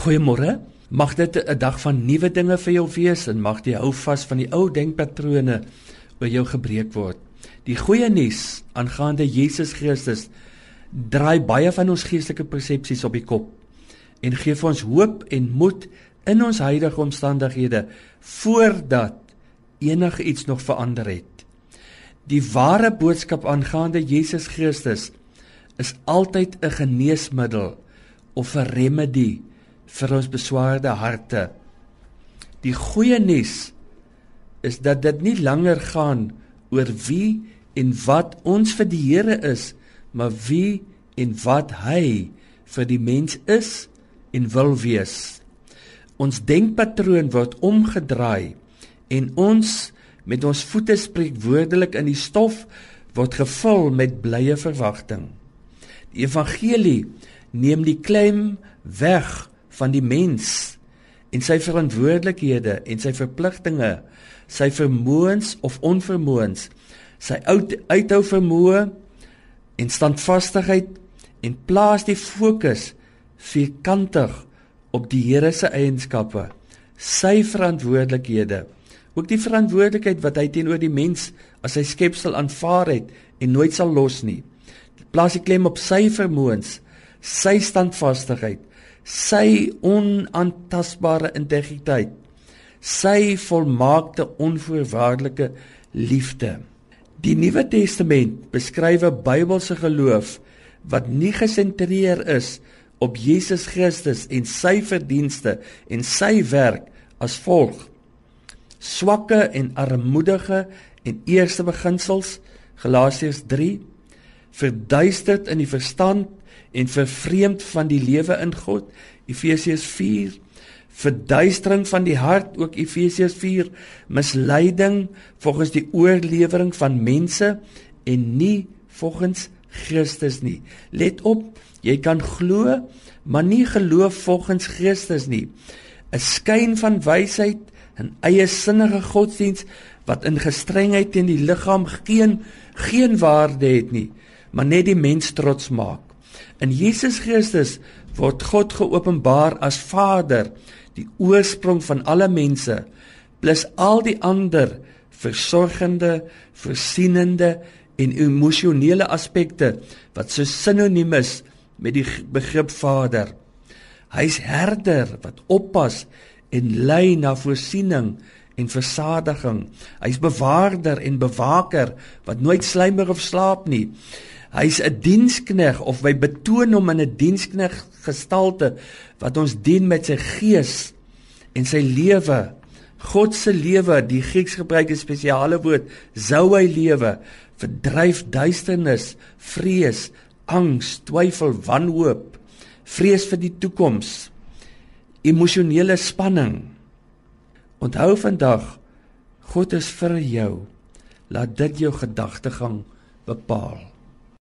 Goeiemôre. Mag dit 'n dag van nuwe dinge vir jou wees en mag jy hou vas van die ou denkpatrone oor jou gebreek word. Die goeie nuus aangaande Jesus Christus draai baie van ons geestelike persepsies op die kop en gee vir ons hoop en moed in ons huidige omstandighede voordat enigiets nog verander het. Die ware boodskap aangaande Jesus Christus is altyd 'n geneesmiddel of 'n remedie vir ons beswaarde harte. Die goeie nuus is dat dit nie langer gaan oor wie en wat ons vir die Here is, maar wie en wat hy vir die mens is en wil wees. Ons denkpatroon word omgedraai en ons met ons voete spreek woordelik in die stof word gevul met blye verwagting. Die evangelie neem die klem weg van die mens en sy verantwoordelikhede en sy verpligtinge, sy vermoëns of onvermoëns, sy uithou vermoë en standvastigheid en plaas die fokus vierkantig op die Here se eienskappe, sy verantwoordelikhede, ook die verantwoordelikheid wat hy teenoor die mens as sy skepsel aanvaar het en nooit sal los nie. Plaas die klem op sy vermoëns, sy standvastigheid, sy onaantastbare integriteit, sy volmaakte onvoorwaardelike liefde. Die Nuwe Testament beskryf 'n Bybelse geloof wat nie gesentreer is op Jesus Christus en sy verdienste en sy werk as volg. Swakke en armoedige en eerste beginsels Galasiërs 3 verduisterd in die verstand en vervreemd van die lewe in God. Efesiërs 4 verduistering van die hart ook Efesiërs 4 misleiding volgens die oorlewering van mense en nie volgens Christus nie. Let op jy kan glo maar nie geloof volgens Christus nie. 'n skyn van wysheid 'n eie sinnige godsdiens wat in gestrengheid teen die liggaam geen geen waarde het nie maar net die mens trots maak In Jesus Christus word God geopenbaar as Vader, die oorsprong van alle mense, plus al die ander versorgende, voorsienende en emosionele aspekte wat so sinoniem is met die begrip Vader. Hy's herder wat oppas en lei na voorsiening en versadiging. Hy's bewaarder en bewaker wat nooit slymer of slaap nie. Hy's 'n dienskneg of hy betoon hom in 'n dienskneg gestalte wat ons dien met sy gees en sy lewe. God se lewe, die Grieks gebruik 'n spesiale woord, zou hy lewe, verdryf duisternis, vrees, angs, twyfel, wanhoop, vrees vir die toekoms, emosionele spanning. Onthou vandag, God is vir jou. Laat dit jou gedagtegang bepaal.